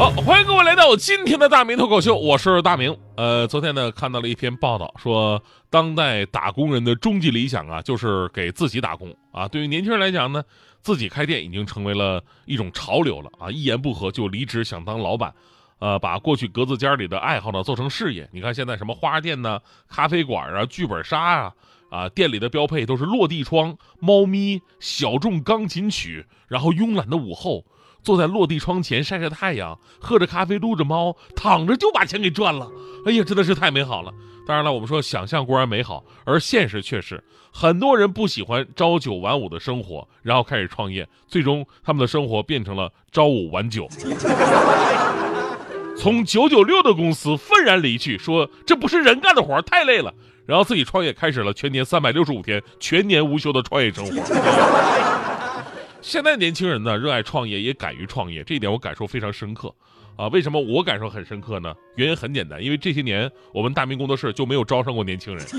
好，欢迎各位来到今天的大明脱口秀，我是大明。呃，昨天呢看到了一篇报道，说当代打工人的终极理想啊，就是给自己打工啊。对于年轻人来讲呢，自己开店已经成为了一种潮流了啊。一言不合就离职，想当老板，呃，把过去格子间里的爱好呢做成事业。你看现在什么花店呢、咖啡馆啊、剧本杀啊，啊，店里的标配都是落地窗、猫咪、小众钢琴曲，然后慵懒的午后。坐在落地窗前晒晒太阳，喝着咖啡，撸着猫，躺着就把钱给赚了。哎呀，真的是太美好了。当然了，我们说想象固然美好，而现实却是很多人不喜欢朝九晚五的生活，然后开始创业，最终他们的生活变成了朝五晚九，从九九六的公司愤然离去，说这不是人干的活，太累了。然后自己创业，开始了全年三百六十五天全年无休的创业生活。现在年轻人呢，热爱创业，也敢于创业，这一点我感受非常深刻，啊，为什么我感受很深刻呢？原因很简单，因为这些年我们大明工作室就没有招上过年轻人。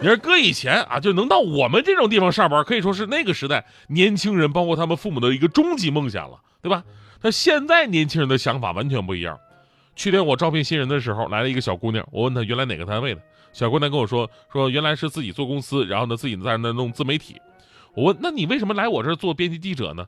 你说搁以前啊，就能到我们这种地方上班，可以说是那个时代年轻人，包括他们父母的一个终极梦想了，对吧？但现在年轻人的想法完全不一样。去年我招聘新人的时候，来了一个小姑娘，我问她原来哪个单位的，小姑娘跟我说，说原来是自己做公司，然后呢自己在那弄自媒体。我问，那你为什么来我这儿做编辑记者呢？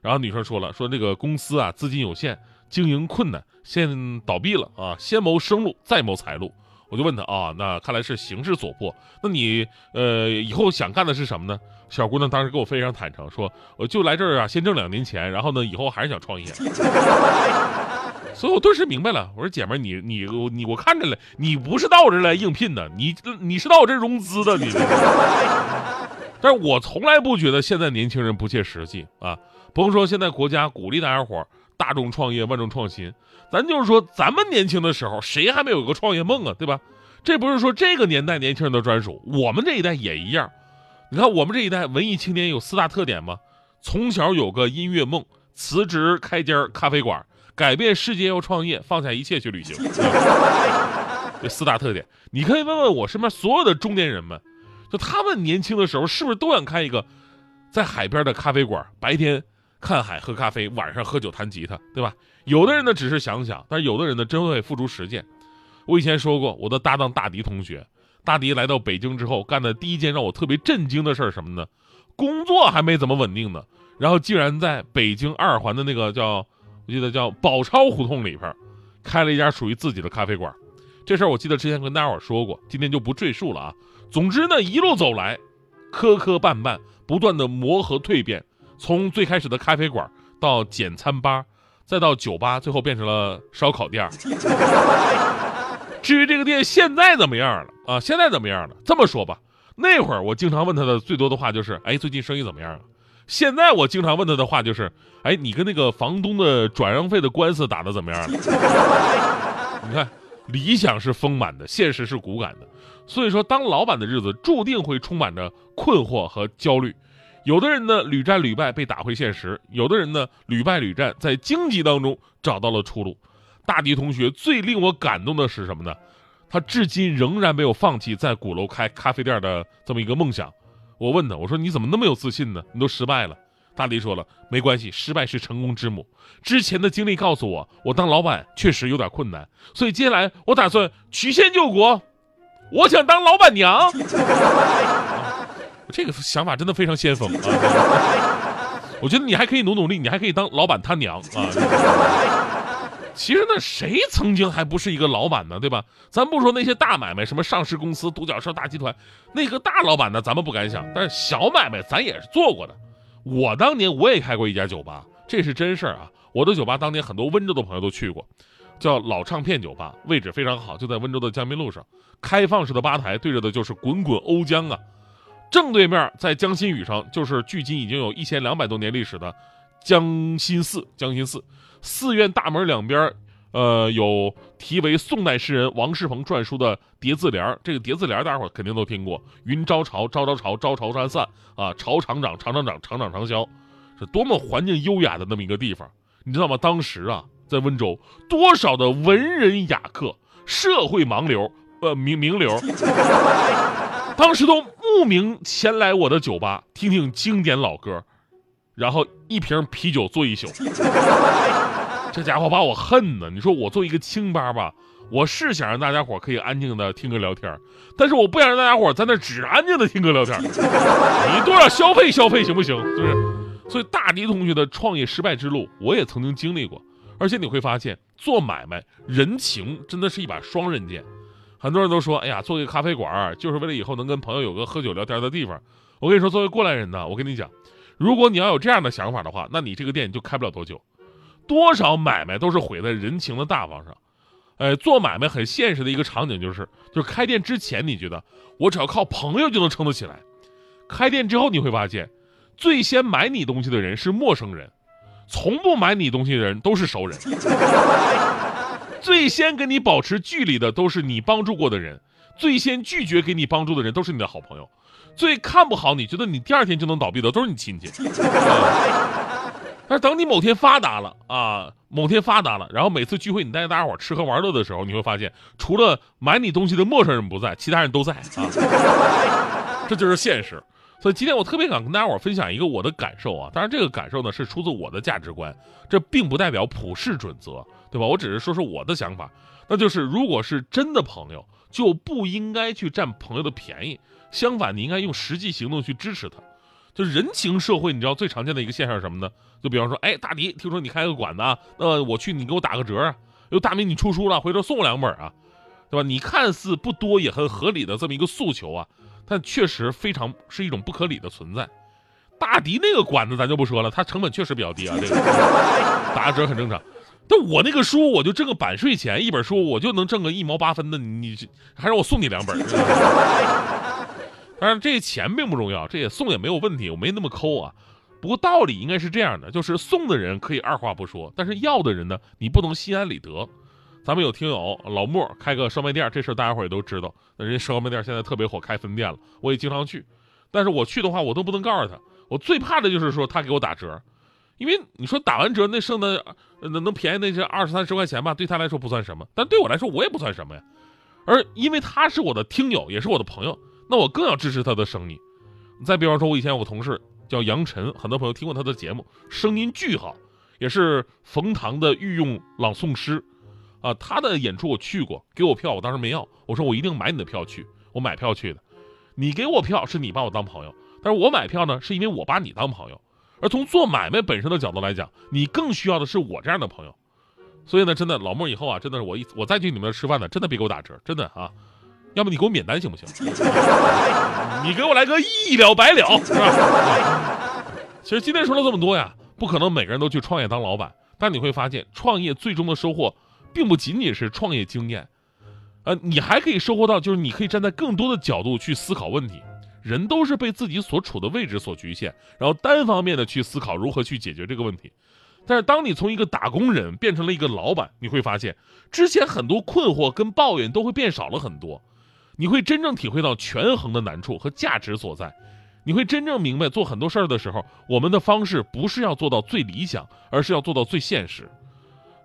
然后女生说了，说这个公司啊资金有限，经营困难，现倒闭了啊，先谋生路，再谋财路。我就问她啊，那看来是形势所迫，那你呃以后想干的是什么呢？小姑娘当时跟我非常坦诚，说我就来这儿啊，先挣两年钱，然后呢以后还是想创业。所以我顿时明白了，我说姐们儿，你你你我看着了，你不是到我这儿来应聘的，你你是到我这儿融资的，你。但是我从来不觉得现在年轻人不切实际啊！甭说现在国家鼓励大家伙大众创业、万众创新，咱就是说咱们年轻的时候，谁还没有个创业梦啊？对吧？这不是说这个年代年轻人的专属，我们这一代也一样。你看我们这一代文艺青年有四大特点吗？从小有个音乐梦，辞职开间咖啡馆，改变世界要创业，放下一切去旅行。这四大特点，你可以问问我身边所有的中年人们。就他们年轻的时候，是不是都想开一个在海边的咖啡馆？白天看海喝咖啡，晚上喝酒弹吉他，对吧？有的人呢只是想想，但是有的人呢真会付诸实践。我以前说过，我的搭档大迪同学，大迪来到北京之后干的第一件让我特别震惊的事儿什么呢？工作还没怎么稳定呢，然后竟然在北京二环的那个叫我记得叫宝钞胡同里边，开了一家属于自己的咖啡馆。这事儿我记得之前跟大伙说过，今天就不赘述了啊。总之呢，一路走来，磕磕绊绊，不断的磨合蜕变，从最开始的咖啡馆到简餐吧，再到酒吧，最后变成了烧烤店。至于这个店现在怎么样了啊？现在怎么样了？这么说吧，那会儿我经常问他的最多的话就是：哎，最近生意怎么样啊？现在我经常问他的话就是：哎，你跟那个房东的转让费的官司打的怎么样了？你看。理想是丰满的，现实是骨感的，所以说当老板的日子注定会充满着困惑和焦虑。有的人呢屡战屡败被打回现实，有的人呢屡败屡战在荆棘当中找到了出路。大迪同学最令我感动的是什么呢？他至今仍然没有放弃在鼓楼开咖啡店的这么一个梦想。我问他，我说你怎么那么有自信呢？你都失败了。大力说了，没关系，失败是成功之母。之前的经历告诉我，我当老板确实有点困难，所以接下来我打算曲线救国，我想当老板娘。这个想法真的非常先锋啊！我觉得你还可以努努力，你还可以当老板他娘啊！其实呢，谁曾经还不是一个老板呢？对吧？咱不说那些大买卖，什么上市公司、独角兽大集团，那个大老板呢，咱们不敢想，但是小买卖咱也是做过的。我当年我也开过一家酒吧，这是真事儿啊！我的酒吧当年很多温州的朋友都去过，叫老唱片酒吧，位置非常好，就在温州的江滨路上，开放式的吧台对着的就是滚滚瓯江啊，正对面在江心屿上就是距今已经有一千两百多年历史的江心寺。江心寺寺院大门两边呃，有题为宋代诗人王世鹏撰书的叠字联。这个叠字联，大伙肯定都听过：“云招潮，朝朝潮，朝潮山散啊，潮厂长，厂长长，厂长长啸。”是多么环境优雅的那么一个地方，你知道吗？当时啊，在温州，多少的文人雅客、社会盲流、呃名名流，当时都慕名前来我的酒吧，听听经典老歌，然后一瓶啤酒坐一宿。这家伙把我恨的，你说我作为一个清吧吧，我是想让大家伙可以安静的听歌聊天，但是我不想让大家伙在那只安静的听歌聊天。你多少消费消费行不行？是不是？所以大迪同学的创业失败之路，我也曾经经历过。而且你会发现，做买卖人情真的是一把双刃剑。很多人都说，哎呀，做一个咖啡馆就是为了以后能跟朋友有个喝酒聊天的地方。我跟你说，作为过来人呢，我跟你讲，如果你要有这样的想法的话，那你这个店就开不了多久。多少买卖都是毁在人情的大方上，哎，做买卖很现实的一个场景就是，就是开店之前你觉得我只要靠朋友就能撑得起来，开店之后你会发现，最先买你东西的人是陌生人，从不买你东西的人都是熟人，最先跟你保持距离的都是你帮助过的人，最先拒绝给你帮助的人都是你的好朋友，最看不好你觉得你第二天就能倒闭的都是你亲戚。但是等你某天发达了啊，某天发达了，然后每次聚会你带着大家伙吃喝玩乐的时候，你会发现，除了买你东西的陌生人不在，其他人都在啊，这就是现实。所以今天我特别想跟大家伙分享一个我的感受啊，当然这个感受呢是出自我的价值观，这并不代表普世准则，对吧？我只是说说我的想法，那就是如果是真的朋友，就不应该去占朋友的便宜，相反，你应该用实际行动去支持他。就人情社会，你知道最常见的一个现象是什么呢？就比方说，哎，大迪，听说你开个馆子啊，那我去，你给我打个折啊。又大明，你出书了，回头送我两本啊，对吧？你看似不多也很合理的这么一个诉求啊，但确实非常是一种不可理的存在。大迪那个馆子咱就不说了，它成本确实比较低啊，这个打个折很正常。但我那个书，我就挣个版税钱，一本书我就能挣个一毛八分的，你还让我送你两本？当然，这钱并不重要，这也送也没有问题，我没那么抠啊。不过道理应该是这样的，就是送的人可以二话不说，但是要的人呢，你不能心安理得。咱们有听友老莫开个烧麦店，这事大家伙也都知道。那人家烧麦店现在特别火，开分店了，我也经常去。但是我去的话，我都不能告诉他。我最怕的就是说他给我打折，因为你说打完折那剩的能能便宜那些二三十块钱吧，对他来说不算什么，但对我来说我也不算什么呀。而因为他是我的听友，也是我的朋友。那我更要支持他的生意。再比方说，我以前有个同事叫杨晨，很多朋友听过他的节目，声音巨好，也是冯唐的御用朗诵师。啊，他的演出我去过，给我票，我当时没要，我说我一定买你的票去，我买票去的。你给我票是你把我当朋友，但是我买票呢，是因为我把你当朋友。而从做买卖本身的角度来讲，你更需要的是我这样的朋友。所以呢，真的老莫以后啊，真的是我一我再去你们那吃饭呢，真的别给我打折，真的啊。要不你给我免单行不行？你给我来个一了百了，是吧？其实今天说了这么多呀，不可能每个人都去创业当老板，但你会发现，创业最终的收获，并不仅仅是创业经验，呃，你还可以收获到，就是你可以站在更多的角度去思考问题。人都是被自己所处的位置所局限，然后单方面的去思考如何去解决这个问题。但是当你从一个打工人变成了一个老板，你会发现，之前很多困惑跟抱怨都会变少了很多。你会真正体会到权衡的难处和价值所在，你会真正明白做很多事儿的时候，我们的方式不是要做到最理想，而是要做到最现实。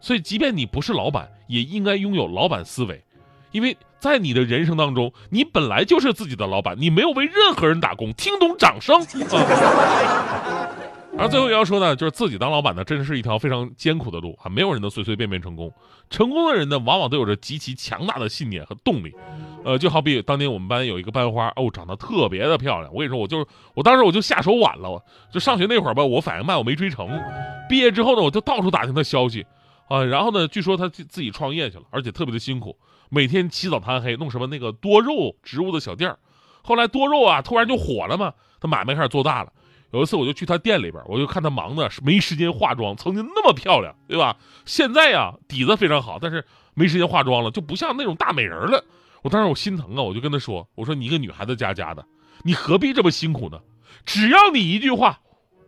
所以，即便你不是老板，也应该拥有老板思维，因为在你的人生当中，你本来就是自己的老板，你没有为任何人打工。听懂掌声啊！而最后要说呢，就是自己当老板呢，真是一条非常艰苦的路啊！没有人能随随便便成功。成功的人呢，往往都有着极其强大的信念和动力。呃，就好比当年我们班有一个班花，哦，长得特别的漂亮。我跟你说，我就是我当时我就下手晚了，就上学那会儿吧，我反应慢，我没追成。毕业之后呢，我就到处打听她消息，啊，然后呢，据说她自自己创业去了，而且特别的辛苦，每天起早贪黑弄什么那个多肉植物的小店儿。后来多肉啊，突然就火了嘛，她买卖开始做大了。有一次，我就去他店里边，我就看他忙的没时间化妆。曾经那么漂亮，对吧？现在呀，底子非常好，但是没时间化妆了，就不像那种大美人了。我当时我心疼啊，我就跟他说：“我说你一个女孩子家家的，你何必这么辛苦呢？只要你一句话，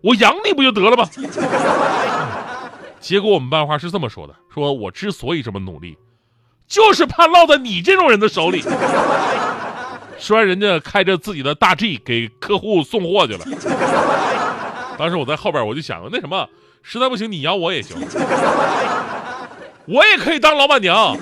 我养你不就得了吗？” 结果我们班花是这么说的：说我之所以这么努力，就是怕落在你这种人的手里。说完，人家开着自己的大 G 给客户送货去了。当时我在后边，我就想，那什么，实在不行你养我也行，我也可以当老板娘。